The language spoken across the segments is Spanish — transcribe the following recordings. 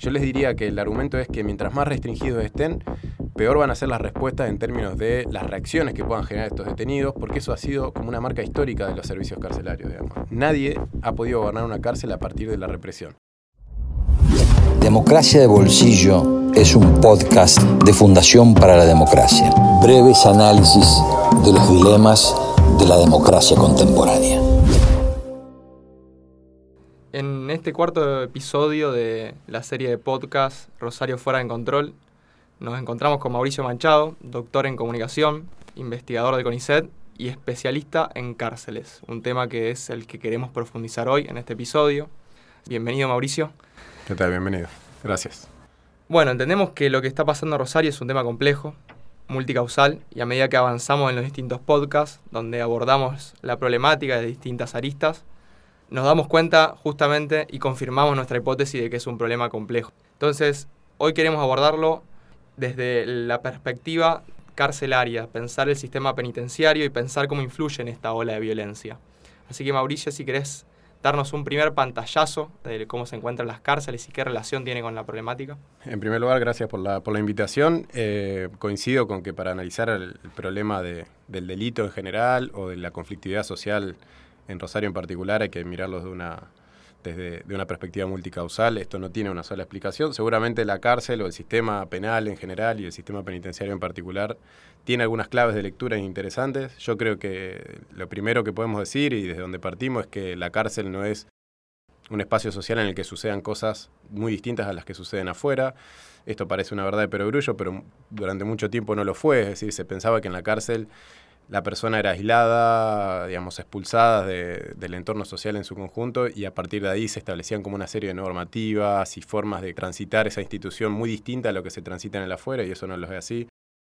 Yo les diría que el argumento es que mientras más restringidos estén, peor van a ser las respuestas en términos de las reacciones que puedan generar estos detenidos, porque eso ha sido como una marca histórica de los servicios carcelarios, digamos. Nadie ha podido gobernar una cárcel a partir de la represión. Democracia de Bolsillo es un podcast de Fundación para la Democracia. Breves análisis de los dilemas de la democracia contemporánea. En este cuarto episodio de la serie de podcast Rosario Fuera en Control, nos encontramos con Mauricio Manchado, doctor en comunicación, investigador de CONICET y especialista en cárceles, un tema que es el que queremos profundizar hoy en este episodio. Bienvenido Mauricio. ¿Qué tal? Bienvenido. Gracias. Bueno, entendemos que lo que está pasando en Rosario es un tema complejo, multicausal, y a medida que avanzamos en los distintos podcasts, donde abordamos la problemática de distintas aristas, nos damos cuenta justamente y confirmamos nuestra hipótesis de que es un problema complejo. Entonces, hoy queremos abordarlo desde la perspectiva carcelaria, pensar el sistema penitenciario y pensar cómo influye en esta ola de violencia. Así que Mauricio, si querés darnos un primer pantallazo de cómo se encuentran las cárceles y qué relación tiene con la problemática. En primer lugar, gracias por la, por la invitación. Eh, coincido con que para analizar el, problema del delito en general o de la conflictividad social en Rosario en particular hay que mirarlos desde de una perspectiva multicausal. Esto no tiene una sola explicación. Seguramente la cárcel o el sistema penal en general y el sistema penitenciario en particular tiene algunas claves de lectura interesantes. Yo creo que lo primero que podemos decir y desde donde partimos es que la cárcel no es un espacio social en el que sucedan cosas muy distintas a las que suceden afuera. Esto parece una verdad de perogrullo, pero durante mucho tiempo no lo fue. Es decir, se pensaba que en la cárcel la persona era aislada, digamos, expulsada del entorno social en su conjunto y a partir de ahí se establecían como una serie de normativas y formas de transitar esa institución muy distinta a lo que se transita en el afuera y eso no lo es así.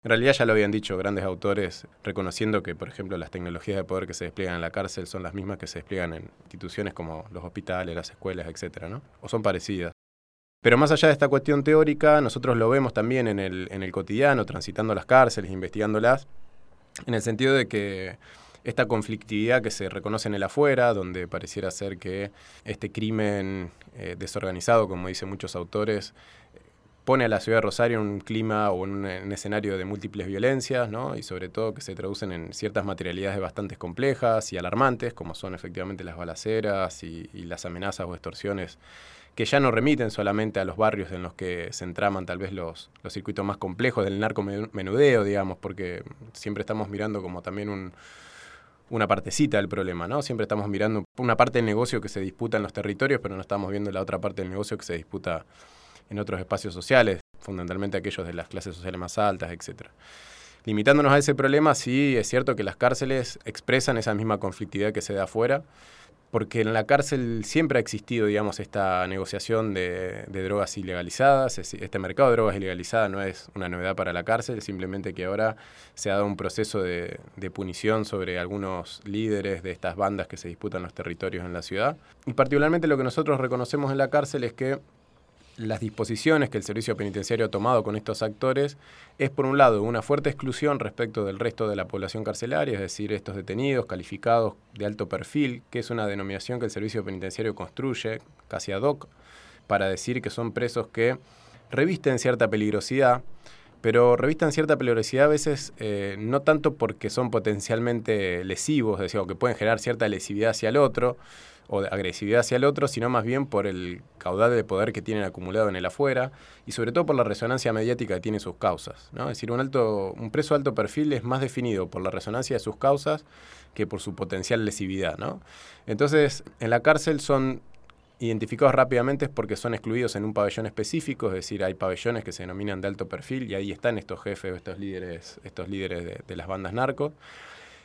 En realidad ya lo habían dicho grandes autores reconociendo que, por ejemplo, las tecnologías de poder que se despliegan en la cárcel son las mismas que se despliegan en instituciones como los hospitales, las escuelas, etcétera, ¿no? O son parecidas. Pero más allá de esta cuestión teórica, nosotros lo vemos también en el, en el cotidiano, transitando las cárceles, investigándolas, en el sentido de que esta conflictividad que se reconoce en el afuera, donde pareciera ser que este crimen eh, desorganizado, como dicen muchos autores, pone a la ciudad de Rosario en un clima o en un, escenario de múltiples violencias, ¿no? y sobre todo que se traducen en ciertas materialidades bastante complejas y alarmantes, como son efectivamente las balaceras y, y las amenazas o extorsiones que ya no remiten solamente a los barrios en los que se entraman tal vez los, los circuitos más complejos del narcomenudeo, digamos, porque siempre estamos mirando como también un, una partecita del problema, ¿no? Siempre estamos mirando una parte del negocio que se disputa en los territorios, pero no estamos viendo la otra parte del negocio que se disputa en otros espacios sociales, fundamentalmente aquellos de las clases sociales más altas, etc. Limitándonos a ese problema, sí es cierto que las cárceles expresan esa misma conflictividad que se da afuera, porque en la cárcel siempre ha existido, digamos, esta negociación de, drogas ilegalizadas. Este mercado de drogas ilegalizadas no es una novedad para la cárcel, simplemente que ahora se ha dado un proceso de, de, punición sobre algunos líderes de estas bandas que se disputan los territorios en la ciudad. Y particularmente lo que nosotros reconocemos en la cárcel es que las disposiciones que el servicio penitenciario ha tomado con estos actores es, por un lado, una fuerte exclusión respecto del resto de la población carcelaria, es decir, estos detenidos calificados de alto perfil, que es una denominación que el servicio penitenciario construye casi ad hoc para decir que son presos que revisten cierta peligrosidad, pero revisten cierta peligrosidad a veces eh, no tanto porque son potencialmente lesivos, es decir, o que pueden generar cierta lesividad hacia el otro, o de agresividad hacia el otro, sino más bien por el caudal de poder que tienen acumulado en el afuera y sobre todo por la resonancia mediática que tienen sus causas. ¿no? Es decir, un, alto, un preso de alto perfil es más definido por la resonancia de sus causas que por su potencial lesividad. ¿no? Entonces, en la cárcel son identificados rápidamente porque son excluidos en un pabellón específico, es decir, hay pabellones que se denominan de alto perfil y ahí están estos jefes, estos líderes, estos líderes de, de las bandas narcos.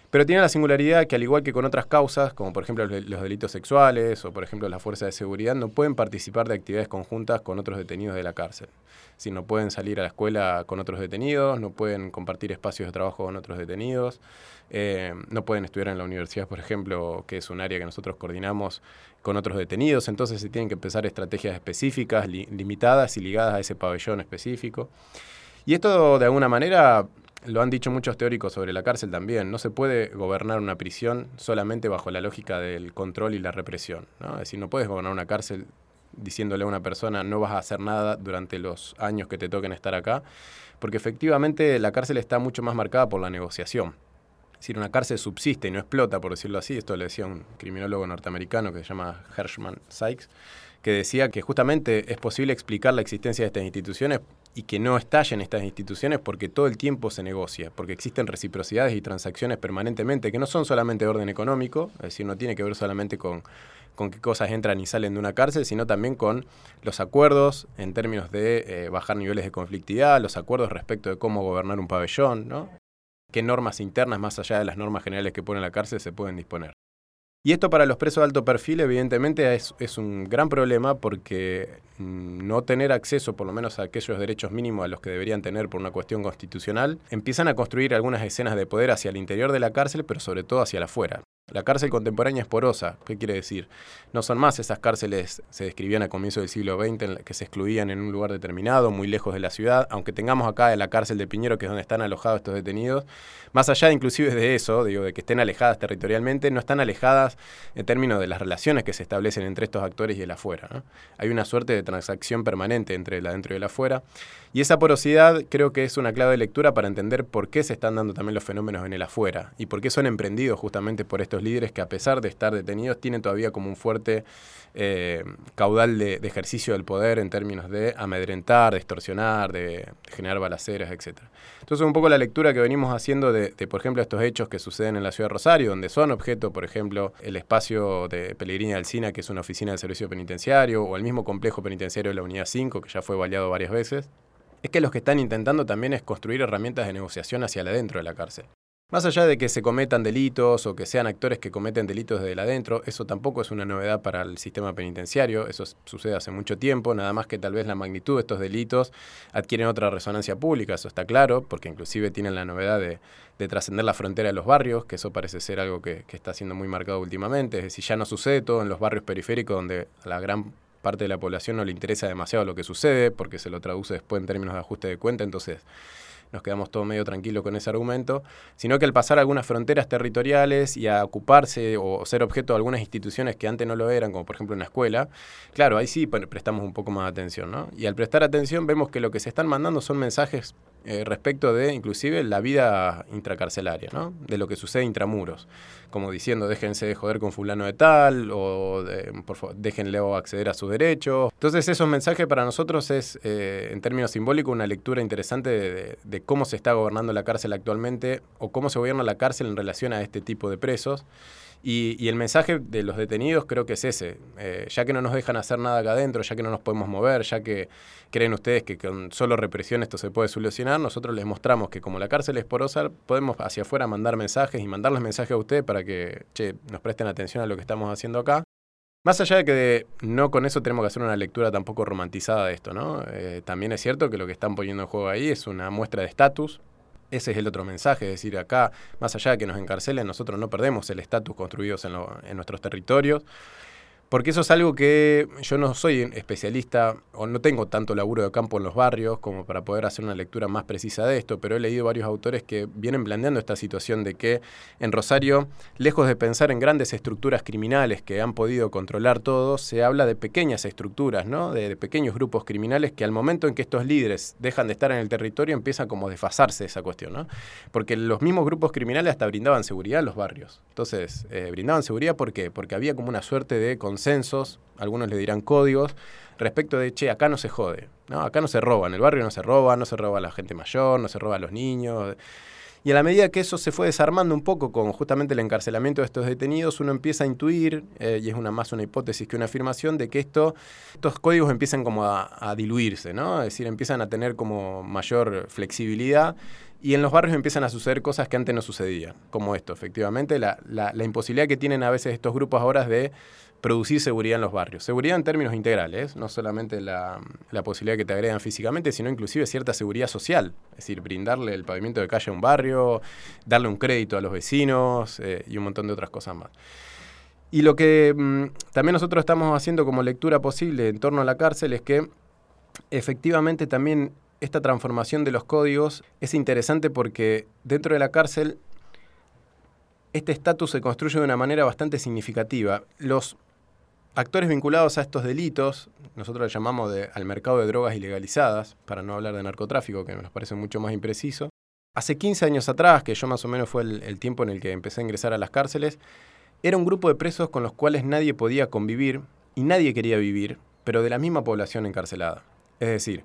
Pero tiene la singularidad que al igual que con otras causas, como por ejemplo los delitos sexuales o por ejemplo las fuerzas de seguridad, no pueden participar de actividades conjuntas con otros detenidos de la cárcel. Si no pueden salir a la escuela con otros detenidos, no pueden compartir espacios de trabajo con otros detenidos, eh, no pueden estudiar en la universidad, por ejemplo, que es un área que nosotros coordinamos con otros detenidos, entonces se tienen que empezar estrategias específicas, limitadas y ligadas a ese pabellón específico. Y esto de alguna manera lo han dicho muchos teóricos sobre la cárcel también, no se puede gobernar una prisión solamente bajo la lógica del control y la represión. ¿no? Es decir, no puedes gobernar una cárcel diciéndole a una persona no vas a hacer nada durante los años que te toquen estar acá, porque efectivamente la cárcel está mucho más marcada por la negociación. Es decir, una cárcel subsiste y no explota, por decirlo así. Esto le decía un criminólogo norteamericano que se llama Hershman Sykes, que decía que justamente es posible explicar la existencia de estas instituciones y que no estallen estas instituciones porque todo el tiempo se negocia, porque existen reciprocidades y transacciones permanentemente que no son solamente de orden económico, es decir, no tiene que ver solamente con, con qué cosas entran y salen de una cárcel, sino también con los acuerdos en términos de eh, bajar niveles de conflictividad, los acuerdos respecto de cómo gobernar un pabellón, ¿no? qué normas internas, más allá de las normas generales que pone la cárcel, se pueden disponer. Y esto para los presos de alto perfil evidentemente es, un gran problema porque mm, no tener acceso por lo menos a aquellos derechos mínimos a los que deberían tener por una cuestión constitucional, empiezan a construir algunas escenas de poder hacia el interior de la cárcel, pero sobre todo hacia afuera. La cárcel contemporánea es porosa. ¿Qué quiere decir? No son más esas cárceles, se describían a comienzos del siglo XX, que se excluían en un lugar determinado, muy lejos de la ciudad. Aunque tengamos acá la cárcel de Piñero, que es donde están alojados estos detenidos, más allá inclusive de eso, digo, de que estén alejadas territorialmente, no están alejadas en términos de las relaciones que se establecen entre estos actores y el afuera. Hay una suerte de transacción permanente entre el adentro y el afuera. Y esa porosidad creo que es una clave de lectura para entender por qué se están dando también los fenómenos en el afuera y por qué son emprendidos justamente por estos líderes que a pesar de estar detenidos tienen todavía como un fuerte eh, caudal de, ejercicio del poder en términos de amedrentar, de extorsionar, de, generar balaceras, etc. Entonces un poco la lectura que venimos haciendo de, por ejemplo, estos hechos que suceden en la ciudad de Rosario, donde son objeto, por ejemplo, el espacio de Pellegrina Alcina, que es una oficina del servicio penitenciario, o el mismo complejo penitenciario de la Unidad 5, que ya fue baleado varias veces, es que los que están intentando también es construir herramientas de negociación hacia adentro de la cárcel. Más allá de que se cometan delitos o que sean actores que cometen delitos desde adentro, eso tampoco es una novedad para el sistema penitenciario, eso sucede hace mucho tiempo, nada más que tal vez la magnitud de estos delitos adquieren otra resonancia pública, eso está claro, porque inclusive tienen la novedad de, trascender la frontera de los barrios, que eso parece ser algo que, está siendo muy marcado últimamente, es decir, ya no sucede todo en los barrios periféricos donde la gran parte de la población no le interesa demasiado lo que sucede, porque se lo traduce después en términos de ajuste de cuenta, entonces nos quedamos todos medio tranquilos con ese argumento, sino que al pasar algunas fronteras territoriales y a ocuparse o ser objeto de algunas instituciones que antes no lo eran, como por ejemplo una escuela, claro, ahí sí prestamos un poco más de atención, ¿no? Y al prestar atención vemos que lo que se están mandando son mensajes eh, respecto de inclusive la vida intracarcelaria, ¿no? De lo que sucede intramuros, como diciendo déjense de joder con fulano de tal o por favor, déjenle acceder a sus derechos. Entonces esos mensajes para nosotros es, eh, en términos simbólicos, una lectura interesante de, de cómo se está gobernando la cárcel actualmente o cómo se gobierna la cárcel en relación a este tipo de presos. Y, el mensaje de los detenidos creo que es ese, eh, ya que no nos dejan hacer nada acá adentro, ya que no nos podemos mover, ya que creen ustedes que con solo represión esto se puede solucionar, nosotros les mostramos que como la cárcel es porosa, podemos hacia afuera mandar mensajes y mandarles mensajes a ustedes para que nos presten atención a lo que estamos haciendo acá. Más allá de que no con eso tenemos que hacer una lectura tampoco romantizada de esto, ¿no? Eh, también es cierto que lo que están poniendo en juego ahí es una muestra de estatus, ese es el otro mensaje, es decir, acá, más allá de que nos encarcelen, nosotros no perdemos el estatus construidos en, en nuestros territorios. Porque eso es algo que yo no soy especialista o no tengo tanto laburo de campo en los barrios como para poder hacer una lectura más precisa de esto, pero he leído varios autores que vienen planteando esta situación de que en Rosario, lejos de pensar en grandes estructuras criminales que han podido controlar todo, se habla de pequeñas estructuras, ¿no? de, pequeños grupos criminales que al momento en que estos líderes dejan de estar en el territorio empieza como a desfasarse esa cuestión, ¿no? porque los mismos grupos criminales hasta brindaban seguridad en los barrios. Entonces, eh, brindaban seguridad ¿por qué? Porque había como una suerte de consensos, algunos le dirán códigos, respecto de, che, acá no se jode, ¿no? acá no se roba, en el barrio no se roba, no se roba a la gente mayor, no se roba a los niños. Y a la medida que eso se fue desarmando un poco con justamente el encarcelamiento de estos detenidos, uno empieza a intuir, eh, y es una más una hipótesis que una afirmación, de que esto, estos códigos empiezan como a, diluirse, ¿no? Es decir, empiezan a tener como mayor flexibilidad y en los barrios empiezan a suceder cosas que antes no sucedían, como esto, efectivamente, la, la, la imposibilidad que tienen a veces estos grupos ahora de producir seguridad en los barrios. Seguridad en términos integrales, no solamente la, posibilidad de que te agredan físicamente, sino inclusive cierta seguridad social. Es decir, brindarle el pavimento de calle a un barrio, darle un crédito a los vecinos eh, y un montón de otras cosas más. Y lo que mm, también nosotros estamos haciendo como lectura posible en torno a la cárcel es que efectivamente también esta transformación de los códigos es interesante porque dentro de la cárcel este estatus se construye de una manera bastante significativa. Los actores vinculados a estos delitos, nosotros le llamamos al mercado de drogas ilegalizadas, para no hablar de narcotráfico, que nos parece mucho más impreciso. Hace 15 años atrás, que yo más o menos fue el, tiempo en el que empecé a ingresar a las cárceles, era un grupo de presos con los cuales nadie podía convivir y nadie quería vivir, pero de la misma población encarcelada. Es decir,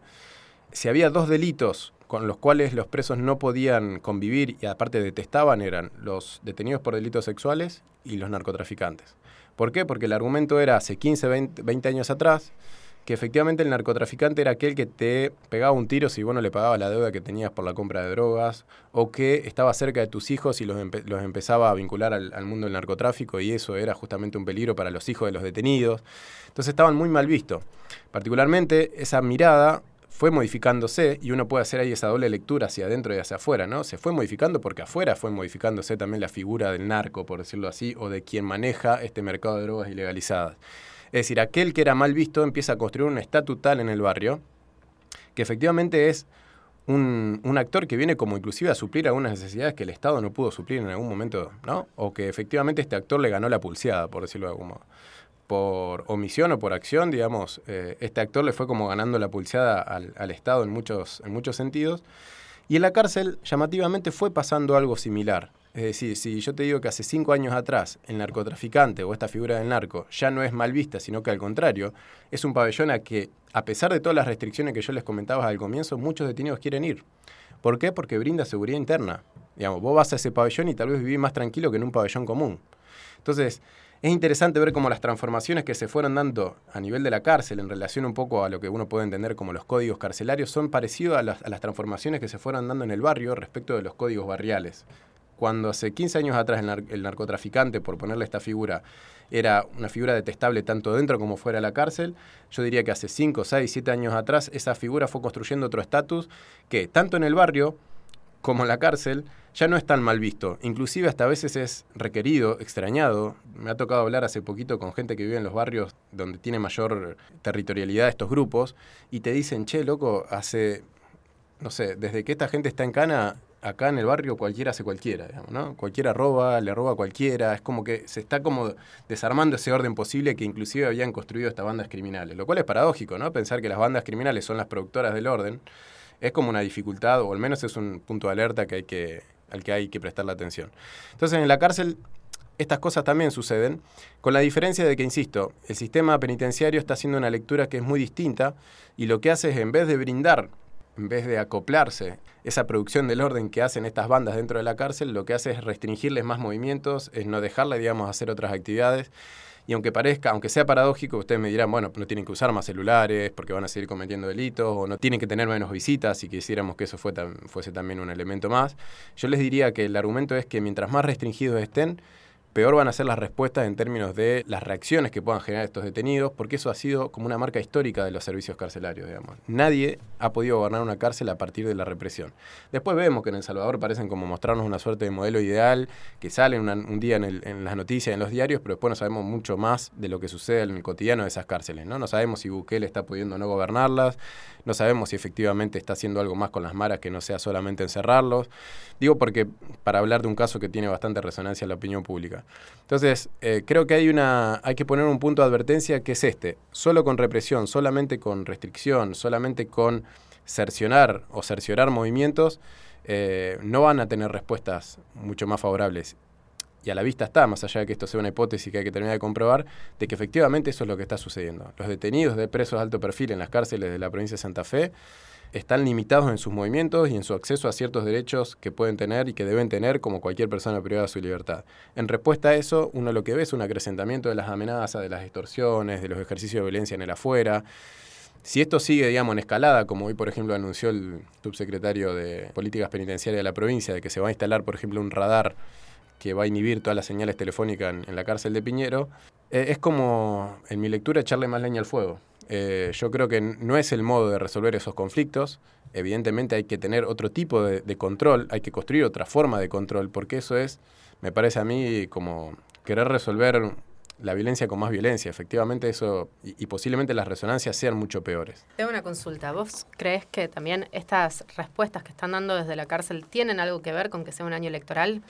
si había dos delitos con los cuales los presos no podían convivir y aparte detestaban eran los detenidos por delitos sexuales y los narcotraficantes. ¿Por qué? Porque el argumento era hace 15, 20, años atrás que efectivamente el narcotraficante era aquel que te pegaba un tiro si vos no le pagabas la deuda que tenías por la compra de drogas, o que estaba cerca de tus hijos y los, empezaba a vincular al, al, mundo del narcotráfico, y eso era justamente un peligro para los hijos de los detenidos. Entonces estaban muy mal vistos. Particularmente esa mirada fue modificándose y uno puede hacer ahí esa doble lectura hacia adentro y hacia afuera, ¿no? Se fue modificando porque afuera fue modificándose también la figura del narco, por decirlo así, o de quien maneja este mercado de drogas ilegalizadas. Es decir, aquel que era mal visto empieza a construir un estatus tal en el barrio que efectivamente es un, un, actor que viene como inclusive a suplir algunas necesidades que el Estado no pudo suplir en algún momento, ¿no? O que efectivamente este actor le ganó la pulseada, por decirlo de algún modo por omisión o por acción, digamos, eh, este actor le fue como ganando la pulseada al, Estado en muchos, en muchos sentidos. Y en la cárcel, llamativamente, fue pasando algo similar. Es decir, si yo te digo que hace cinco años atrás el narcotraficante o esta figura del narco ya no es mal vista, sino que al contrario, es un pabellón a que, a pesar de todas las restricciones que yo les comentaba al comienzo, muchos detenidos quieren ir. ¿Por qué? Porque brinda seguridad interna. Digamos, vos vas a ese pabellón y tal vez vivís más tranquilo que en un pabellón común. Entonces, es interesante ver cómo las transformaciones que se fueron dando a nivel de la cárcel en relación un poco a lo que uno puede entender como los códigos carcelarios son parecidos a las, transformaciones que se fueron dando en el barrio respecto de los códigos barriales. Cuando hace 15 años atrás el, el narcotraficante, por ponerle esta figura, era una figura detestable tanto dentro como fuera de la cárcel. Yo diría que hace 5, 6, 7 años atrás esa figura fue construyendo otro estatus que tanto en el barrio como la cárcel ya no es tan mal visto. Inclusive hasta a veces es requerido, extrañado. Me ha tocado hablar hace poquito con gente que vive en los barrios donde tiene mayor territorialidad estos grupos y te dicen, che, loco, hace, no sé, desde que esta gente está en cana, acá en el barrio cualquiera hace cualquiera, digamos, ¿no? Cualquiera roba, le roba a cualquiera, es como que se está como desarmando ese orden posible que inclusive habían construido estas bandas criminales, lo cual es paradójico, ¿no? Pensar que las bandas criminales son las productoras del orden es como una dificultad, o al menos es un punto de alerta que hay que, al que hay que prestar la atención. Entonces, en la cárcel estas cosas también suceden, con la diferencia de que, insisto, el sistema penitenciario está haciendo una lectura que es muy distinta y lo que hace es, en vez de brindar, en vez de acoplarse esa producción del orden que hacen estas bandas dentro de la cárcel, lo que hace es restringirles más movimientos, es no dejarle, digamos, hacer otras actividades y aunque parezca, aunque sea paradójico, ustedes me dirán, bueno, no tienen que usar más celulares porque van a seguir cometiendo delitos, o no tienen que tener menos visitas si quisiéramos que eso fuese también un elemento más. Yo les diría que el argumento es que mientras más restringidos estén, peor van a ser las respuestas en términos de las reacciones que puedan generar estos detenidos, porque eso ha sido como una marca histórica de los servicios carcelarios, digamos. Nadie ha podido gobernar una cárcel a partir de la represión. Después vemos que en El Salvador parecen como mostrarnos una suerte de modelo ideal, que sale un día en, las noticias, en los diarios, pero después no sabemos mucho más de lo que sucede en el cotidiano de esas cárceles, ¿no? No sabemos si Bukele está pudiendo no gobernarlas, no sabemos si efectivamente está haciendo algo más con las maras que no sea solamente encerrarlos. Digo porque para hablar de un caso que tiene bastante resonancia en la opinión pública. Entonces, eh, creo que hay, una, hay que poner un punto de advertencia que es este. Solo con represión, solamente con restricción, solamente con cercionar o cerciorar movimientos, eh, no van a tener respuestas mucho más favorables y a la vista está, más allá de que esto sea una hipótesis que hay que terminar de comprobar, de que efectivamente eso es lo que está sucediendo. Los detenidos de presos de alto perfil en las cárceles de la provincia de Santa Fe están limitados en sus movimientos y en su acceso a ciertos derechos que pueden tener y que deben tener como cualquier persona privada de su libertad. En respuesta a eso, uno lo que ve es un acrecentamiento de las amenazas, de las extorsiones, de los ejercicios de violencia en el afuera. Si esto sigue, digamos, en escalada, como hoy, por ejemplo, anunció el subsecretario de Políticas Penitenciarias de la provincia, de que se va a instalar, por ejemplo, un radar que va a inhibir todas las señales telefónicas en, la cárcel de Piñero, eh, es como, en mi lectura, echarle más leña al fuego. Eh, yo creo que no es el modo de resolver esos conflictos. Evidentemente hay que tener otro tipo de, control, hay que construir otra forma de control, porque eso es, me parece a mí, como querer resolver la violencia con más violencia. Efectivamente eso, y, posiblemente las resonancias sean mucho peores. Tengo una consulta. ¿Vos crees que también estas respuestas que están dando desde la cárcel tienen algo que ver con que sea un año electoral?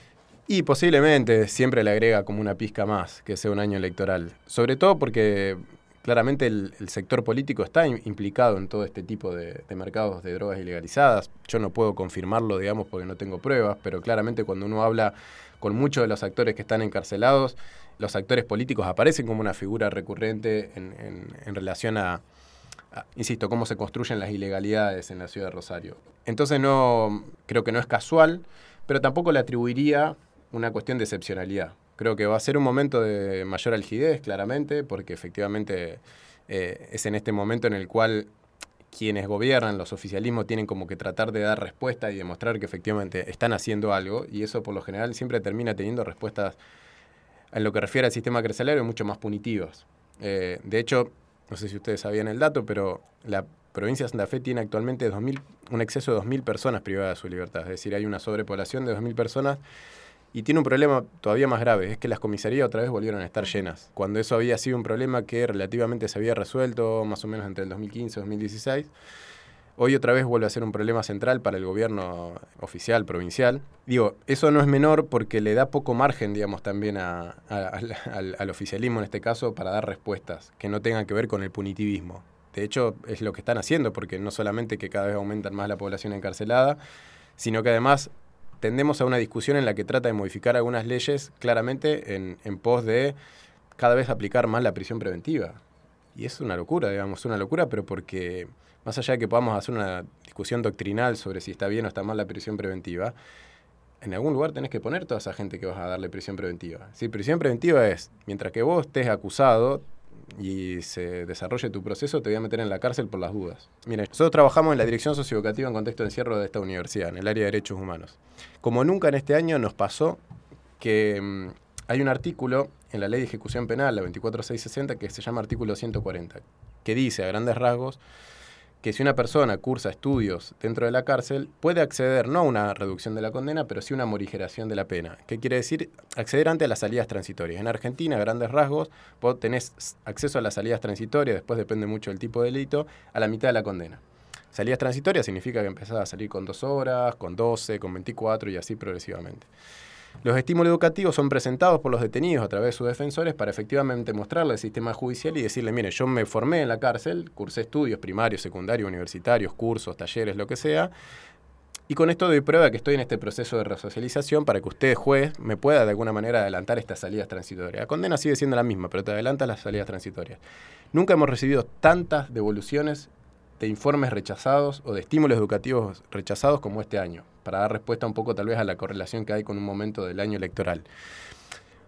Y posiblemente siempre le agrega como una pizca más que sea un año electoral. Sobre todo porque claramente el, sector político está implicado en todo este tipo de, mercados de drogas ilegalizadas. Yo no puedo confirmarlo, digamos, porque no tengo pruebas, pero claramente cuando uno habla con muchos de los actores que están encarcelados, los actores políticos aparecen como una figura recurrente en, relación a, insisto, cómo se construyen las ilegalidades en la ciudad de Rosario. Entonces no, creo que no es casual, pero tampoco le atribuiría una cuestión de excepcionalidad. Creo que va a ser un momento de mayor algidez, claramente, porque efectivamente eh, es en este momento en el cual quienes gobiernan, los oficialismos, tienen como que tratar de dar respuesta y demostrar que efectivamente están haciendo algo, y eso por lo general siempre termina teniendo respuestas en lo que refiere al sistema carcelario mucho más punitivas. Eh, de hecho, no sé si ustedes sabían el dato, pero la provincia de Santa Fe tiene actualmente 2000, un exceso de 2.000 personas privadas de su libertad, es decir, hay una sobrepoblación de 2.000 personas y tiene un problema todavía más grave, es que las comisarías otra vez volvieron a estar llenas, cuando eso había sido un problema que relativamente se había resuelto más o menos entre el 2015 y 2016. Hoy otra vez vuelve a ser un problema central para el gobierno oficial, provincial. Digo, eso no es menor porque le da poco margen, digamos, también al, al, oficialismo en este caso para dar respuestas que no tengan que ver con el punitivismo. De hecho, es lo que están haciendo, porque no solamente que cada vez aumentan más la población encarcelada, sino que además tendemos a una discusión en la que trata de modificar algunas leyes claramente en, pos de cada vez aplicar más la prisión preventiva. Y es una locura, digamos, una locura, pero porque más allá de que podamos hacer una discusión doctrinal sobre si está bien o está mal la prisión preventiva, en algún lugar tenés que poner toda esa gente que vas a darle prisión preventiva. Si prisión preventiva es, mientras que vos estés acusado, y se desarrolle tu proceso, te voy a meter en la cárcel por las dudas. Mira, nosotros trabajamos en la dirección socioeducativa en contexto de encierro de esta universidad, en el área de derechos humanos. Como nunca en este año nos pasó que mm, hay un artículo en la ley de ejecución penal, la 24660, que se llama artículo 140, que dice a grandes rasgos que si una persona cursa estudios dentro de la cárcel, puede acceder no a una reducción de la condena, pero sí a una morigeración de la pena. ¿Qué quiere decir? Acceder ante las salidas transitorias. En Argentina, a grandes rasgos, vos tenés acceso a las salidas transitorias, después depende mucho del tipo de delito, a la mitad de la condena. Salidas transitorias significa que empezás a salir con dos horas, con 12, con 24 y así progresivamente. Los estímulos educativos son presentados por los detenidos a través de sus defensores para efectivamente mostrarle al sistema judicial y decirle, mire, yo me formé en la cárcel, cursé estudios primarios, secundarios, universitarios, cursos, talleres, lo que sea, y con esto doy prueba que estoy en este proceso de resocialización para que usted, juez, me pueda de alguna manera adelantar estas salidas transitorias. La condena sigue siendo la misma, pero te adelanta las salidas transitorias. Nunca hemos recibido tantas devoluciones de informes rechazados o de estímulos educativos rechazados como este año, para dar respuesta un poco tal vez a la correlación que hay con un momento del año electoral.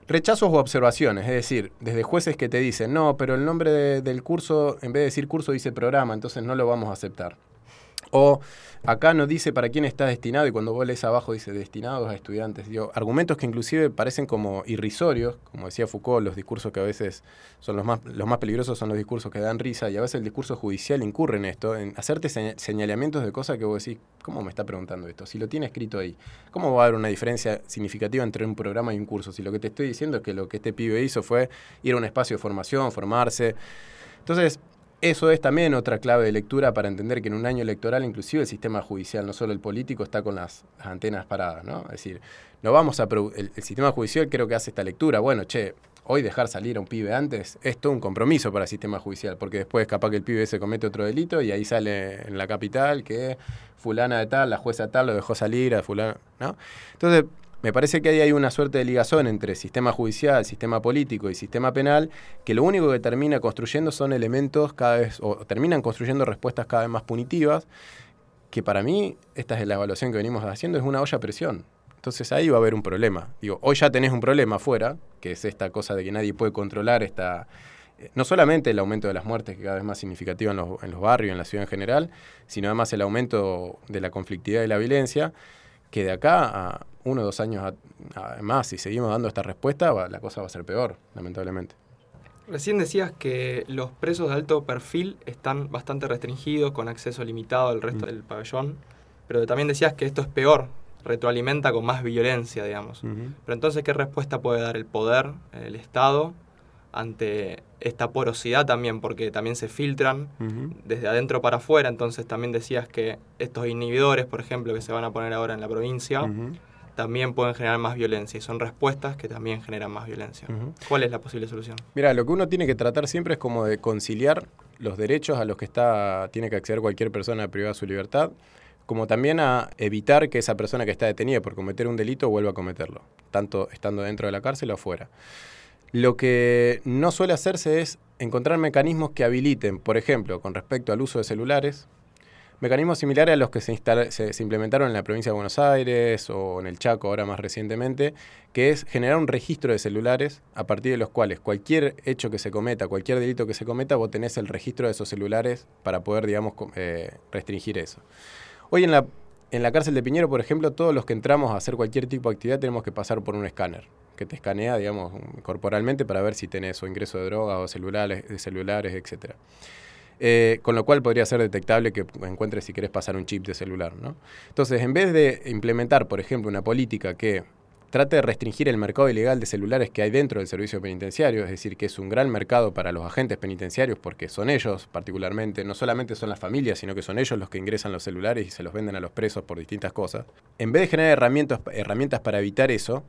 Rechazos o observaciones, es decir, desde jueces que te dicen, no, pero el nombre del curso, en vez de decir curso, dice programa, entonces no lo vamos a aceptar. O acá no dice para quién está destinado y cuando vos lees abajo dice destinados a estudiantes. Digo, argumentos que inclusive parecen como irrisorios, como decía Foucault, los discursos que a veces son los más, los más peligrosos son los discursos que dan risa y a veces el discurso judicial incurre en esto, en hacerte señalamientos de cosas que vos decís, ¿cómo me está preguntando esto? Si lo tiene escrito ahí, ¿cómo va a haber una diferencia significativa entre un programa y un curso? Si lo que te estoy diciendo es que lo que este pibe hizo fue ir a un espacio de formación, formarse. Entonces, eso es también otra clave de lectura para entender que en un año electoral inclusive el sistema judicial, no solo el político, está con las, antenas paradas, ¿no? Es decir, no vamos a el, el, sistema judicial creo que hace esta lectura, bueno, che, hoy dejar salir a un pibe antes es todo un compromiso para el sistema judicial, porque después capaz que el pibe se comete otro delito y ahí sale en la capital que fulana de tal, la jueza tal lo dejó salir a fulano, ¿no? Entonces, me parece que ahí hay una suerte de ligazón entre sistema judicial, sistema político y sistema penal, que lo único que termina construyendo son elementos cada vez, o terminan construyendo respuestas cada vez más punitivas, que para mí, esta es la evaluación que venimos haciendo, es una olla a presión. Entonces ahí va a haber un problema. Digo, hoy ya tenés un problema afuera, que es esta cosa de que nadie puede controlar esta, eh, no solamente el aumento de las muertes, que cada vez más significativo en los, en los barrios, en la ciudad en general, sino además el aumento de la conflictividad y la violencia, que de acá a uno o dos años más, si seguimos dando esta respuesta, la cosa va a ser peor, lamentablemente. Recién decías que los presos de alto perfil están bastante restringidos, con acceso limitado al resto mm. del pabellón, pero también decías que esto es peor, retroalimenta con más violencia, digamos. Pero entonces, ¿qué respuesta puede dar el poder, el Estado, ante esta porosidad también, porque también se filtran desde adentro para afuera, entonces también decías que estos inhibidores, por ejemplo, que se van a poner ahora en la provincia, también pueden generar más violencia y son respuestas que también generan más violencia. ¿Cuál es la posible solución? Mira, lo que uno tiene que tratar siempre es como de conciliar los derechos a los que está, tiene que acceder cualquier persona privada de su libertad, como también a evitar que esa persona que está detenida por cometer un delito vuelva a cometerlo, tanto estando dentro de la cárcel o afuera. Lo que no suele hacerse es encontrar mecanismos que habiliten, por ejemplo, con respecto al uso de celulares, mecanismos similares a los que se, se, implementaron en la provincia de Buenos Aires o en el Chaco ahora más recientemente, que es generar un registro de celulares a partir de los cuales cualquier hecho que se cometa, cualquier delito que se cometa, vos tenés el registro de esos celulares para poder, digamos, eh, restringir eso. Hoy en la, en la cárcel de Piñero, por ejemplo, todos los que entramos a hacer cualquier tipo de actividad tenemos que pasar por un escáner que te escanea, digamos, corporalmente para ver si tenés o ingreso de drogas o celulares, celulares, etc. Eh, con lo cual podría ser detectable que encuentres si querés pasar un chip de celular. ¿no? Entonces, en vez de implementar, por ejemplo, una política que trate de restringir el mercado ilegal de celulares que hay dentro del servicio penitenciario, es decir, que es un gran mercado para los agentes penitenciarios porque son ellos particularmente, no solamente son las familias, sino que son ellos los que ingresan los celulares y se los venden a los presos por distintas cosas. En vez de generar herramientas, herramientas para evitar eso,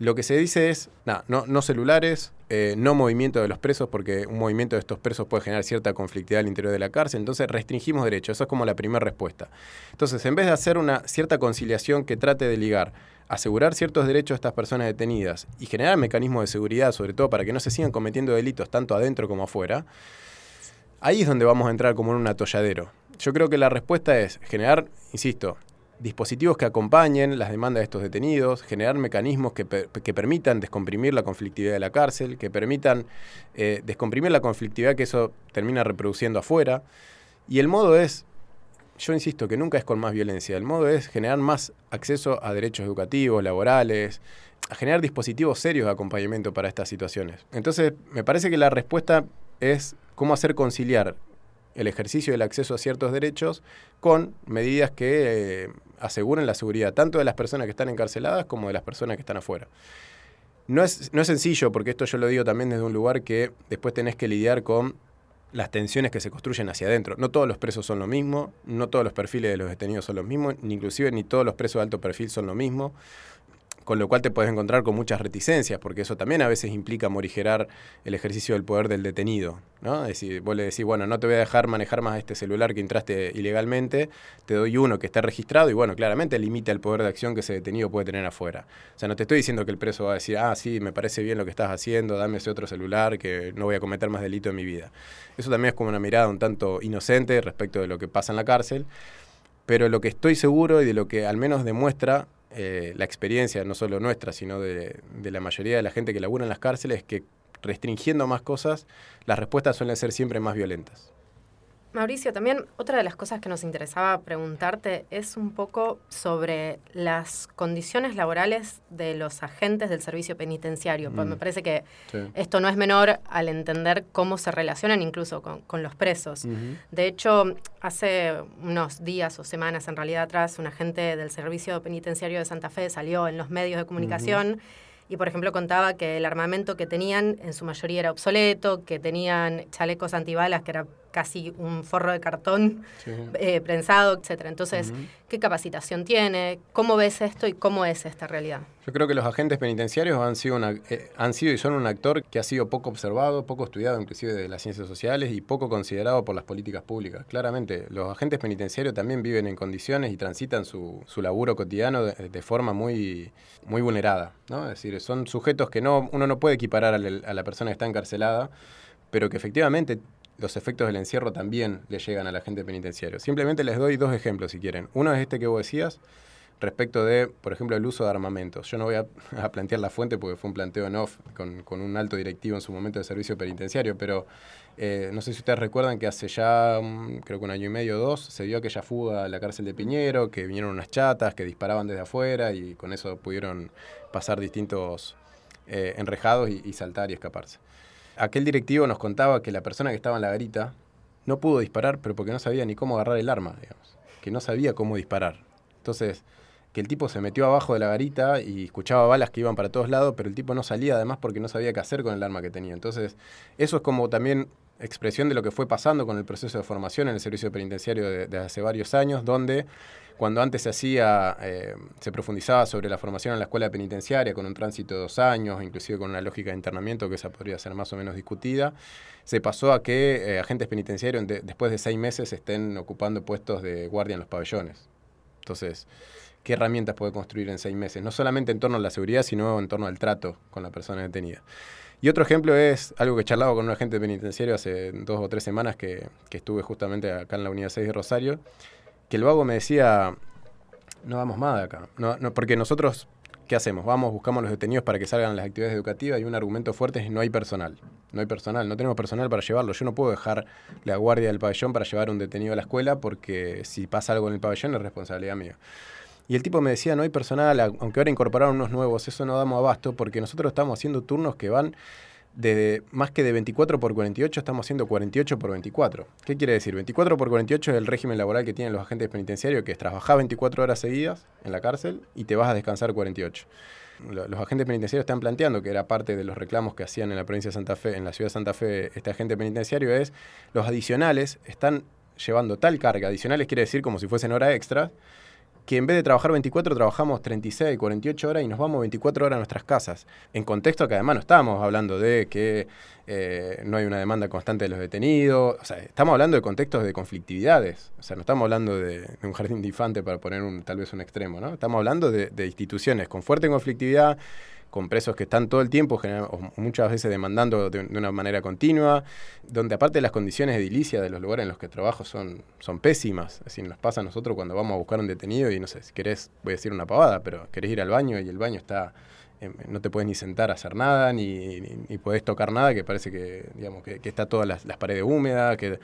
lo que se dice es, no, no celulares, eh, no movimiento de los presos, porque un movimiento de estos presos puede generar cierta conflictividad al interior de la cárcel, entonces restringimos derechos, eso es como la primera respuesta. Entonces, en vez de hacer una cierta conciliación que trate de ligar asegurar ciertos derechos a estas personas detenidas y generar mecanismos de seguridad, sobre todo para que no se sigan cometiendo delitos tanto adentro como afuera, ahí es donde vamos a entrar como en un atolladero. Yo creo que la respuesta es generar, insisto, dispositivos que acompañen las demandas de estos detenidos, generar mecanismos que, permitan descomprimir la conflictividad de la cárcel, que permitan eh, descomprimir la conflictividad que eso termina reproduciendo afuera. Y el modo es yo insisto que nunca es con más violencia. El modo es generar más acceso a derechos educativos, laborales, a generar dispositivos serios de acompañamiento para estas situaciones. Entonces, me parece que la respuesta es cómo hacer conciliar el ejercicio del acceso a ciertos derechos con medidas que eh, aseguren la seguridad tanto de las personas que están encarceladas como de las personas que están afuera. No es, no es sencillo, porque esto yo lo digo también desde un lugar que después tenés que lidiar con las tensiones que se construyen hacia adentro. No todos los presos son lo mismo, no todos los perfiles de los detenidos son los mismos, ni inclusive ni todos los presos de alto perfil son lo mismo con lo cual te puedes encontrar con muchas reticencias, porque eso también a veces implica morigerar el ejercicio del poder del detenido. ¿no? Es decir, vos le decís, bueno, no te voy a dejar manejar más este celular que entraste ilegalmente, te doy uno que está registrado y bueno, claramente limita el poder de acción que ese detenido puede tener afuera. O sea, no te estoy diciendo que el preso va a decir, ah, sí, me parece bien lo que estás haciendo, dame ese otro celular que no voy a cometer más delito en mi vida. Eso también es como una mirada un tanto inocente respecto de lo que pasa en la cárcel, pero lo que estoy seguro y de lo que al menos demuestra eh, la experiencia, no solo nuestra, sino de, de, la mayoría de la gente que labura en las cárceles, que restringiendo más cosas, las respuestas suelen ser siempre más violentas. Mauricio, también otra de las cosas que nos interesaba preguntarte es un poco sobre las condiciones laborales de los agentes del servicio penitenciario. Pues me parece que esto no es menor al entender cómo se relacionan incluso con, los presos. De hecho, hace unos días o semanas en realidad atrás, un agente del servicio penitenciario de Santa Fe salió en los medios de comunicación y por ejemplo contaba que el armamento que tenían en su mayoría era obsoleto, que tenían chalecos antibalas que era casi un forro de cartón eh, prensado, etcétera. Entonces, ¿qué capacitación tiene? ¿Cómo ves esto y cómo es esta realidad? Yo creo que los agentes penitenciarios han sido, una, eh, han sido y son un actor que ha sido poco observado, poco estudiado inclusive de las ciencias sociales y poco considerado por las políticas públicas. Claramente, los agentes penitenciarios también viven en condiciones y transitan su, su laburo cotidiano de, forma muy, muy vulnerada. ¿no? Es decir, son sujetos que no, uno no puede equiparar a la persona que está encarcelada, pero que efectivamente los efectos del encierro también le llegan a la gente penitenciario. Simplemente les doy dos ejemplos si quieren. Uno es este que vos decías, respecto de, por ejemplo, el uso de armamentos. Yo no voy a, plantear la fuente porque fue un planteo en off con, un alto directivo en su momento de servicio penitenciario, pero eh, no sé si ustedes recuerdan que hace ya, creo que un año y medio o dos, se dio aquella fuga a la cárcel de Piñero, que vinieron unas chatas que disparaban desde afuera y con eso pudieron pasar distintos eh, enrejados y saltar y escaparse aquel directivo nos contaba que la persona que estaba en la garita no pudo disparar, pero porque no sabía ni cómo agarrar el arma, digamos. Que no sabía cómo disparar. Entonces, que el tipo se metió abajo de la garita y escuchaba balas que iban para todos lados, pero el tipo no salía además porque no sabía qué hacer con el arma que tenía. Entonces, eso es como también expresión de lo que fue pasando con el proceso de formación en el servicio penitenciario de, hace varios años, donde cuando antes se hacía, eh, se profundizaba sobre la formación en la escuela penitenciaria con un tránsito de dos años, inclusive con una lógica de internamiento que esa podría ser más o menos discutida, se pasó a que eh, agentes penitenciarios después de seis meses estén ocupando puestos de guardia en los pabellones. Entonces, ¿qué herramientas puede construir en seis meses? No solamente en torno a la seguridad, sino en torno al trato con la persona detenida. Y otro ejemplo es algo que charlaba con un agente penitenciario hace dos o tres semanas que, que estuve justamente acá en la Unidad 6 de Rosario, que el vago me decía, no vamos más de acá. No, no, porque nosotros, ¿qué hacemos? Vamos, buscamos los detenidos para que salgan las actividades educativas y un argumento fuerte es no hay personal. No hay personal, no tenemos personal para llevarlo. Yo no puedo dejar la guardia del pabellón para llevar un detenido a la escuela porque si pasa algo en el pabellón es responsabilidad mía. Y el tipo me decía, no hay personal, aunque ahora incorporaron unos nuevos, eso no damos abasto porque nosotros estamos haciendo turnos que van de más que de 24 por 48 estamos haciendo 48 por 24. ¿Qué quiere decir? 24 por 48 es el régimen laboral que tienen los agentes penitenciarios, que es trabajar 24 horas seguidas en la cárcel y te vas a descansar 48. Los agentes penitenciarios están planteando, que era parte de los reclamos que hacían en la provincia de Santa Fe, en la ciudad de Santa Fe, este agente penitenciario, es los adicionales están llevando tal carga, adicionales quiere decir como si fuesen hora extra, que en vez de trabajar 24 trabajamos 36, 48 horas y nos vamos 24 horas a nuestras casas. En contexto que además no estamos hablando de que eh, no hay una demanda constante de los detenidos, o sea, estamos hablando de contextos de conflictividades, o sea, no estamos hablando de, un jardín de infante para poner un, tal vez un extremo, ¿no? Estamos hablando de instituciones con fuerte conflictividad, con presos que están todo el tiempo, o muchas veces demandando de, una manera continua, donde aparte las condiciones edilicias de los lugares en los que trabajo son, son pésimas. Así nos pasa a nosotros cuando vamos a buscar un detenido y no sé, si querés, voy a decir una pavada, pero querés ir al baño y el baño está no te puedes ni sentar a hacer nada, ni, ni, podés tocar nada, que parece que, digamos, que, está todas las, paredes húmedas, que,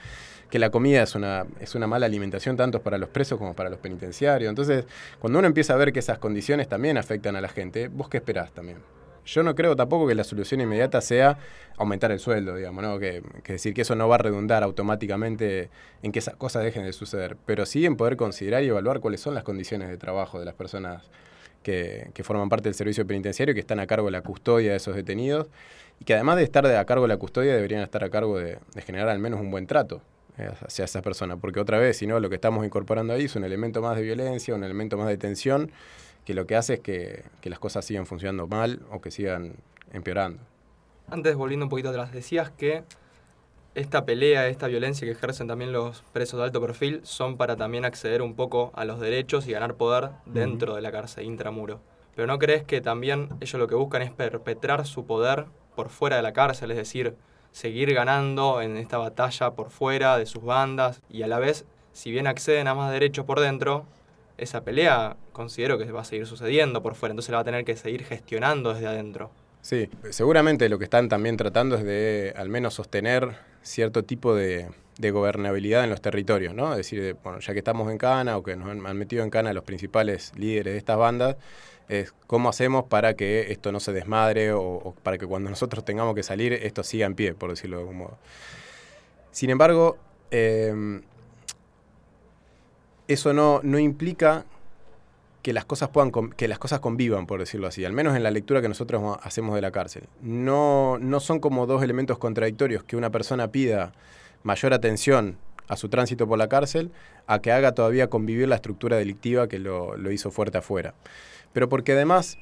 la comida es una, es una mala alimentación tanto para los presos como para los penitenciarios. Entonces, cuando uno empieza a ver que esas condiciones también afectan a la gente, ¿vos qué esperás también? Yo no creo tampoco que la solución inmediata sea aumentar el sueldo, digamos, ¿no? Que, que, decir que eso no va a redundar automáticamente en que esas cosas dejen de suceder, pero sí en poder considerar y evaluar cuáles son las condiciones de trabajo de las personas que, forman parte del servicio penitenciario, que están a cargo de la custodia de esos detenidos y que además de estar a cargo de la custodia deberían estar a cargo de, generar al menos un buen trato eh, hacia esa persona, porque otra vez, si no, lo que estamos incorporando ahí es un elemento más de violencia, un elemento más de tensión, que lo que hace es que, que las cosas sigan funcionando mal o que sigan empeorando. Antes, volviendo un poquito atrás, decías que esta pelea, esta violencia que ejercen también los presos de alto perfil son para también acceder un poco a los derechos y ganar poder dentro de la cárcel, intramuro. Pero ¿no crees que también ellos lo que buscan es perpetrar su poder por fuera de la cárcel, es decir, seguir ganando en esta batalla por fuera de sus bandas y a la vez, si bien acceden a más derechos por dentro, esa pelea considero que va a seguir sucediendo por fuera, entonces la va a tener que seguir gestionando desde adentro. Sí, seguramente lo que están también tratando es de al menos sostener cierto tipo de, gobernabilidad en los territorios, ¿no? Es decir, bueno, ya que estamos en Cana o que nos han, metido en Cana los principales líderes de estas bandas, es cómo hacemos para que esto no se desmadre o, para que cuando nosotros tengamos que salir esto siga en pie, por decirlo de algún modo. Sin embargo, em, eso no, no implica que las cosas puedan que las cosas convivan, por decirlo así, al menos en la lectura que nosotros hacemos de la cárcel. No, no son como dos elementos contradictorios que una persona pida mayor atención a su tránsito por la cárcel a que haga todavía convivir la estructura delictiva que lo, lo hizo fuerte afuera. Pero porque además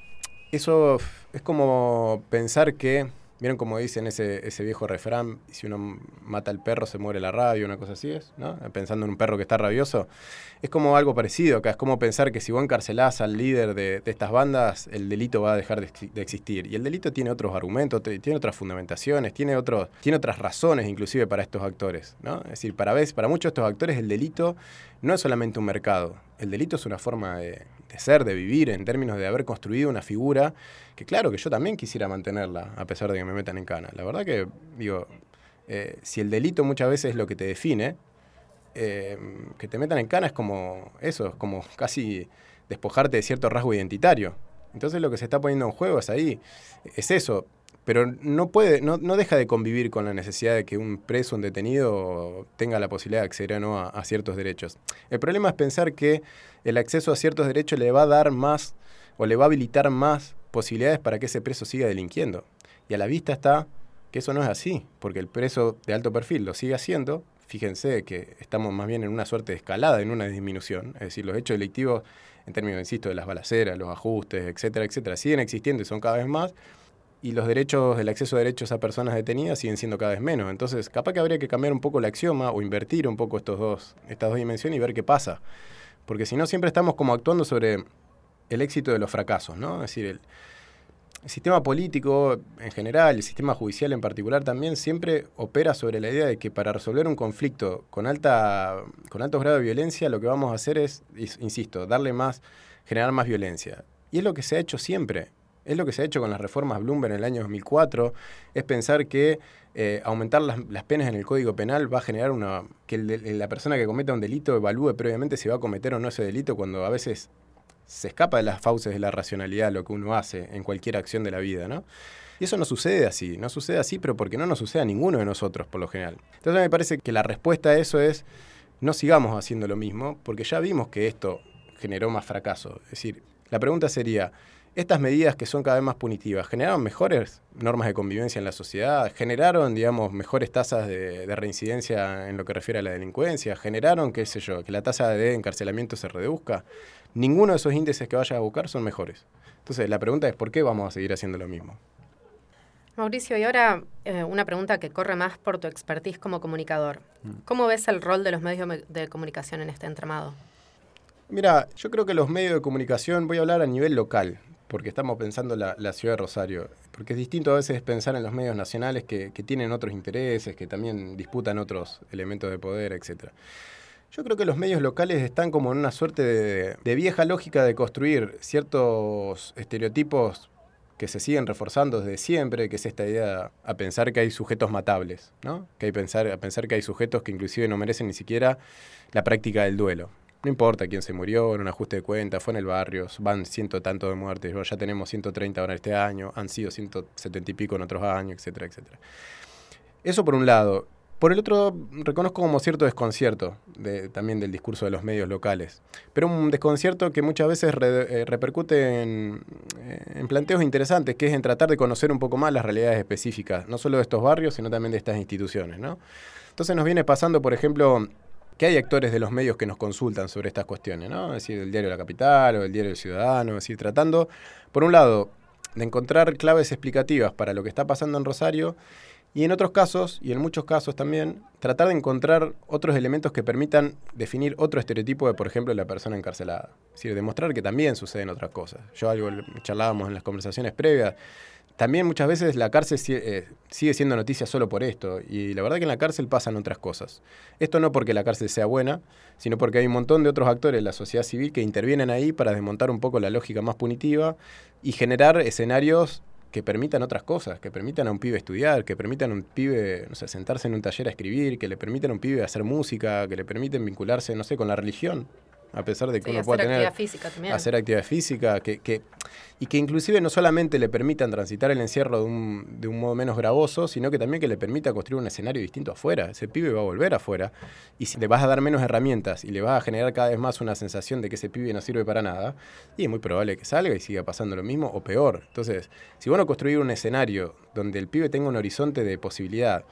eso es como pensar que ¿Vieron como dicen ese, ese viejo refrán? Si uno mata al perro se muere la rabia, una cosa así es, ¿no? Pensando en un perro que está rabioso. Es como algo parecido acá, es como pensar que si vos encarcelás al líder de, estas bandas, el delito va a dejar de, existir. Y el delito tiene otros argumentos, tiene otras fundamentaciones, tiene, tiene otras razones inclusive para estos actores, ¿no? Es decir, para, para muchos de estos actores el delito no es solamente un mercado, el delito es una forma de, ser, de vivir, en términos de haber construido una figura que claro que yo también quisiera mantenerla, a pesar de que me metan en cana. La verdad que, digo, eh, si el delito muchas veces es lo que te define, eh, que te metan en cana es como eso, es como casi despojarte de cierto rasgo identitario. Entonces lo que se está poniendo en juego es ahí, es eso, pero no puede, no, no, deja de convivir con la necesidad de que un preso, un detenido, tenga la posibilidad de acceder o no a, ciertos derechos. El problema es pensar que el acceso a ciertos derechos le va a dar más o le va a habilitar más posibilidades para que ese preso siga delinquiendo. Y a la vista está que eso no es así, porque el preso de alto perfil lo sigue haciendo fíjense que estamos más bien en una suerte de escalada, en una disminución. Es decir, los hechos delictivos, en términos, insisto, de las balaceras, los ajustes, etcétera, etcétera, siguen existiendo y son cada vez más. Y los derechos, el acceso a derechos a personas detenidas siguen siendo cada vez menos. Entonces, capaz que habría que cambiar un poco el axioma o invertir un poco estos dos, estas dos dimensiones y ver qué pasa. Porque si no, siempre estamos como actuando sobre el éxito de los fracasos, ¿no? Es decir, el, sistema político en general, el sistema judicial en particular también siempre opera sobre la idea de que para resolver un conflicto con alta con alto grado de violencia lo que vamos a hacer es, insisto, darle más generar más violencia. Y es lo que se ha hecho siempre. Es lo que se ha hecho con las reformas Bloomberg en el año 2004, es pensar que eh, aumentar las, penas en el Código Penal va a generar una que la persona que cometa un delito evalúe previamente si va a cometer o no ese delito cuando a veces se escapa de las fauces de la racionalidad lo que uno hace en cualquier acción de la vida, ¿no? Y eso no sucede así, no sucede así, pero porque no nos sucede a ninguno de nosotros, por lo general. Entonces me parece que la respuesta a eso es, no sigamos haciendo lo mismo, porque ya vimos que esto generó más fracaso. Es decir, la pregunta sería, estas medidas que son cada vez más punitivas, ¿generaron mejores normas de convivencia en la sociedad? ¿Generaron, digamos, mejores tasas de, de, reincidencia en lo que refiere a la delincuencia? ¿Generaron, qué sé yo, que la tasa de encarcelamiento se reduzca? ninguno de esos índices que vayas a buscar son mejores. Entonces, la pregunta es, ¿por qué vamos a seguir haciendo lo mismo? Mauricio, y ahora eh, una pregunta que corre más por tu expertise como comunicador. Mm. ¿Cómo ves el rol de los medios de comunicación en este entramado? Mira, yo creo que los medios de comunicación, voy a hablar a nivel local, porque estamos pensando la, la ciudad de Rosario, porque es distinto a veces pensar en los medios nacionales que, que tienen otros intereses, que también disputan otros elementos de poder, etcétera. Yo creo que los medios locales están como en una suerte de, vieja lógica de construir ciertos estereotipos que se siguen reforzando desde siempre, que es esta idea a pensar que hay sujetos matables, ¿no? Que hay pensar, a pensar que hay sujetos que inclusive no merecen ni siquiera la práctica del duelo. No importa quién se murió, en un ajuste de cuentas, fue en el barrio, van ciento tanto de muertes, ya tenemos 130 ahora este año, han sido 170 y pico en otros años, etcétera, etcétera. Eso por un lado. Por el otro, reconozco como cierto desconcierto de, también del discurso de los medios locales, pero un desconcierto que muchas veces eh, repercute en, eh, en, planteos interesantes, que es en tratar de conocer un poco más las realidades específicas, no solo de estos barrios, sino también de estas instituciones. ¿no? Entonces nos viene pasando, por ejemplo, que hay actores de los medios que nos consultan sobre estas cuestiones, ¿no? es decir, el diario La Capital o el diario El Ciudadano, es decir, tratando, por un lado, de encontrar claves explicativas para lo que está pasando en Rosario y en otros casos, y en muchos casos también, tratar de encontrar otros elementos que permitan definir otro estereotipo de, por ejemplo, la persona encarcelada. Es decir, demostrar que también suceden otras cosas. Yo algo charlábamos en las conversaciones previas. También muchas veces la cárcel eh, sigue siendo noticia solo por esto. Y la verdad que en la cárcel pasan otras cosas. Esto no porque la cárcel sea buena, sino porque hay un montón de otros actores de la sociedad civil que intervienen ahí para desmontar un poco la lógica más punitiva y generar escenarios que permitan otras cosas, que permitan a un pibe estudiar, que permitan a un pibe, no sé, sentarse en un taller a escribir, que le permitan a un pibe hacer música, que le permiten vincularse, no sé, con la religión a pesar de que uno pueda tener física también. hacer actividad física que, que, y que inclusive no solamente le permitan transitar el encierro de un, de un modo menos gravoso, sino que también que le permita construir un escenario distinto afuera. Ese pibe va a volver afuera y si le vas a dar menos herramientas y le vas a generar cada vez más una sensación de que ese pibe no sirve para nada, y es muy probable que salga y siga pasando lo mismo o peor. Entonces, si bueno construir un escenario donde el pibe tenga un horizonte de posibilidad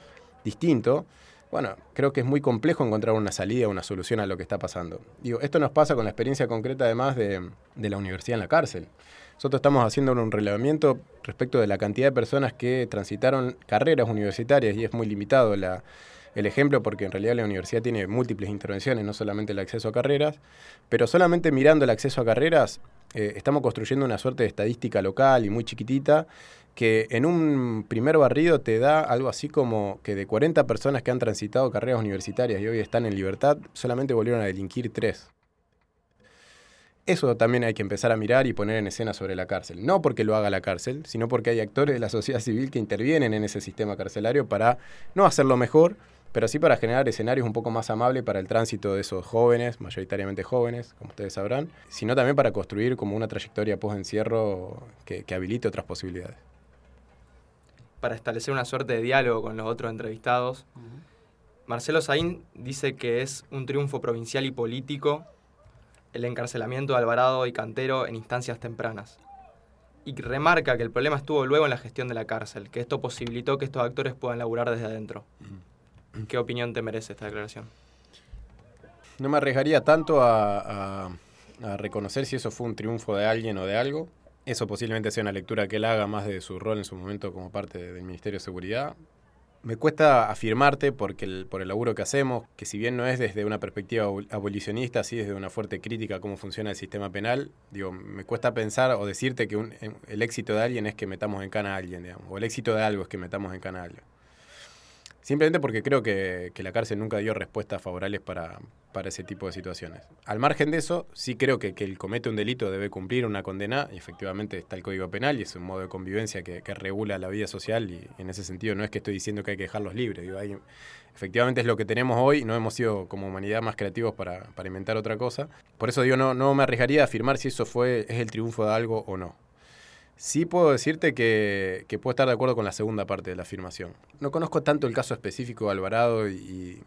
distinto, bueno, creo que es muy complejo encontrar una salida, una solución a lo que está pasando. Digo, esto nos pasa con la experiencia concreta además de, de la universidad en la cárcel. Nosotros estamos haciendo un relevamiento respecto de la cantidad de personas que transitaron carreras universitarias y es muy limitado el ejemplo porque en realidad la universidad tiene múltiples intervenciones, no solamente el acceso a carreras, pero solamente mirando el acceso a carreras eh, estamos construyendo una suerte de estadística local y muy chiquitita que en un primer barrido te da algo así como que de 40 personas que han transitado carreras universitarias y hoy están en libertad, solamente volvieron a delinquir tres. Eso también hay que empezar a mirar y poner en escena sobre la cárcel. No porque lo haga la cárcel, sino porque hay actores de la sociedad civil que intervienen en ese sistema carcelario para no hacerlo mejor, pero sí para generar escenarios un poco más amables para el tránsito de esos jóvenes, mayoritariamente jóvenes, como ustedes sabrán, sino también para construir como una trayectoria post-encierro que, que habilite otras posibilidades para establecer una suerte de diálogo con los otros entrevistados. Marcelo Saín dice que es un triunfo provincial y político el encarcelamiento de Alvarado y Cantero en instancias tempranas. Y remarca que el problema estuvo luego en la gestión de la cárcel, que esto posibilitó que estos actores puedan laburar desde adentro. ¿Qué opinión te merece esta declaración? No me arriesgaría tanto a, a reconocer si eso fue un triunfo de alguien o de algo. Eso posiblemente sea una lectura que él haga más de su rol en su momento como parte del Ministerio de Seguridad. Me cuesta afirmarte porque el, por el laburo que hacemos, que si bien no es desde una perspectiva abolicionista, sí desde una fuerte crítica a cómo funciona el sistema penal, digo, me cuesta pensar o decirte que el éxito de alguien es que metamos en cana a alguien, digamos, o el éxito de algo es que metamos en cana a alguien. Simplemente porque creo que, la cárcel nunca dio respuestas favorables para, ese tipo de situaciones. Al margen de eso, sí creo que, que el comete un delito debe cumplir una condena, y efectivamente está el Código Penal y es un modo de convivencia que, regula la vida social, y en ese sentido no es que estoy diciendo que hay que dejarlos libres. Efectivamente es lo que tenemos hoy, no hemos sido como humanidad más creativos para, inventar otra cosa. Por eso digo, no, no me arriesgaría a afirmar si eso fue, es el triunfo de algo o no. Sí puedo decirte que, puedo estar de acuerdo con la segunda parte de la afirmación. No conozco tanto el caso específico de Alvarado y,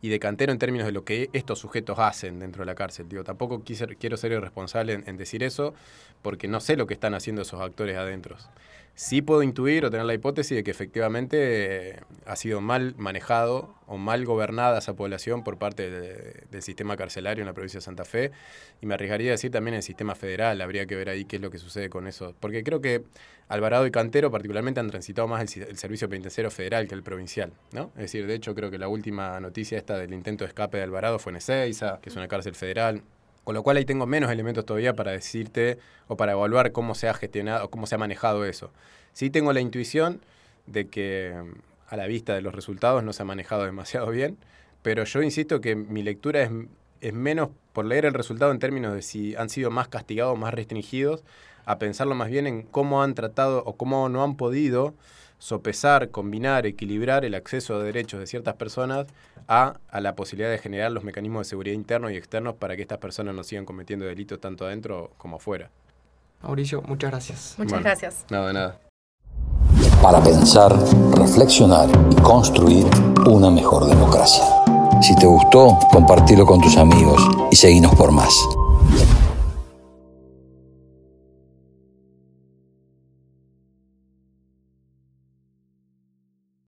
de Cantero en términos de lo que estos sujetos hacen dentro de la cárcel. Digo, tampoco quiero ser irresponsable en, en, decir eso porque no sé lo que están haciendo esos actores adentro sí puedo intuir o tener la hipótesis de que efectivamente eh, ha sido mal manejado o mal gobernada esa población por parte del sistema carcelario en la provincia de Santa Fe. Y me arriesgaría a decir también el sistema federal, habría que ver ahí qué es lo que sucede con eso. Porque creo que Alvarado y Cantero particularmente han transitado más el, servicio penitenciario federal que el provincial. ¿no? Es decir, de hecho creo que la última noticia esta del intento de escape de Alvarado fue en Ezeiza, que es una cárcel federal. Con lo cual ahí tengo menos elementos todavía para decirte o para evaluar cómo se ha gestionado o cómo se ha manejado eso. Sí tengo la intuición de que a la vista de los resultados no se ha manejado demasiado bien, pero yo insisto que mi lectura es, es menos por leer el resultado en términos de si han sido más castigados, más restringidos, a pensarlo más bien en cómo han tratado o cómo no han podido sopesar, combinar, equilibrar el acceso a derechos de ciertas personas a, la posibilidad de generar los mecanismos de seguridad internos y externos para que estas personas no sigan cometiendo delitos tanto adentro como afuera. Mauricio, muchas gracias. Muchas gracias. Nada, nada. Para pensar, reflexionar y construir una mejor democracia. Si te gustó, compartilo con tus amigos y seguinos por más.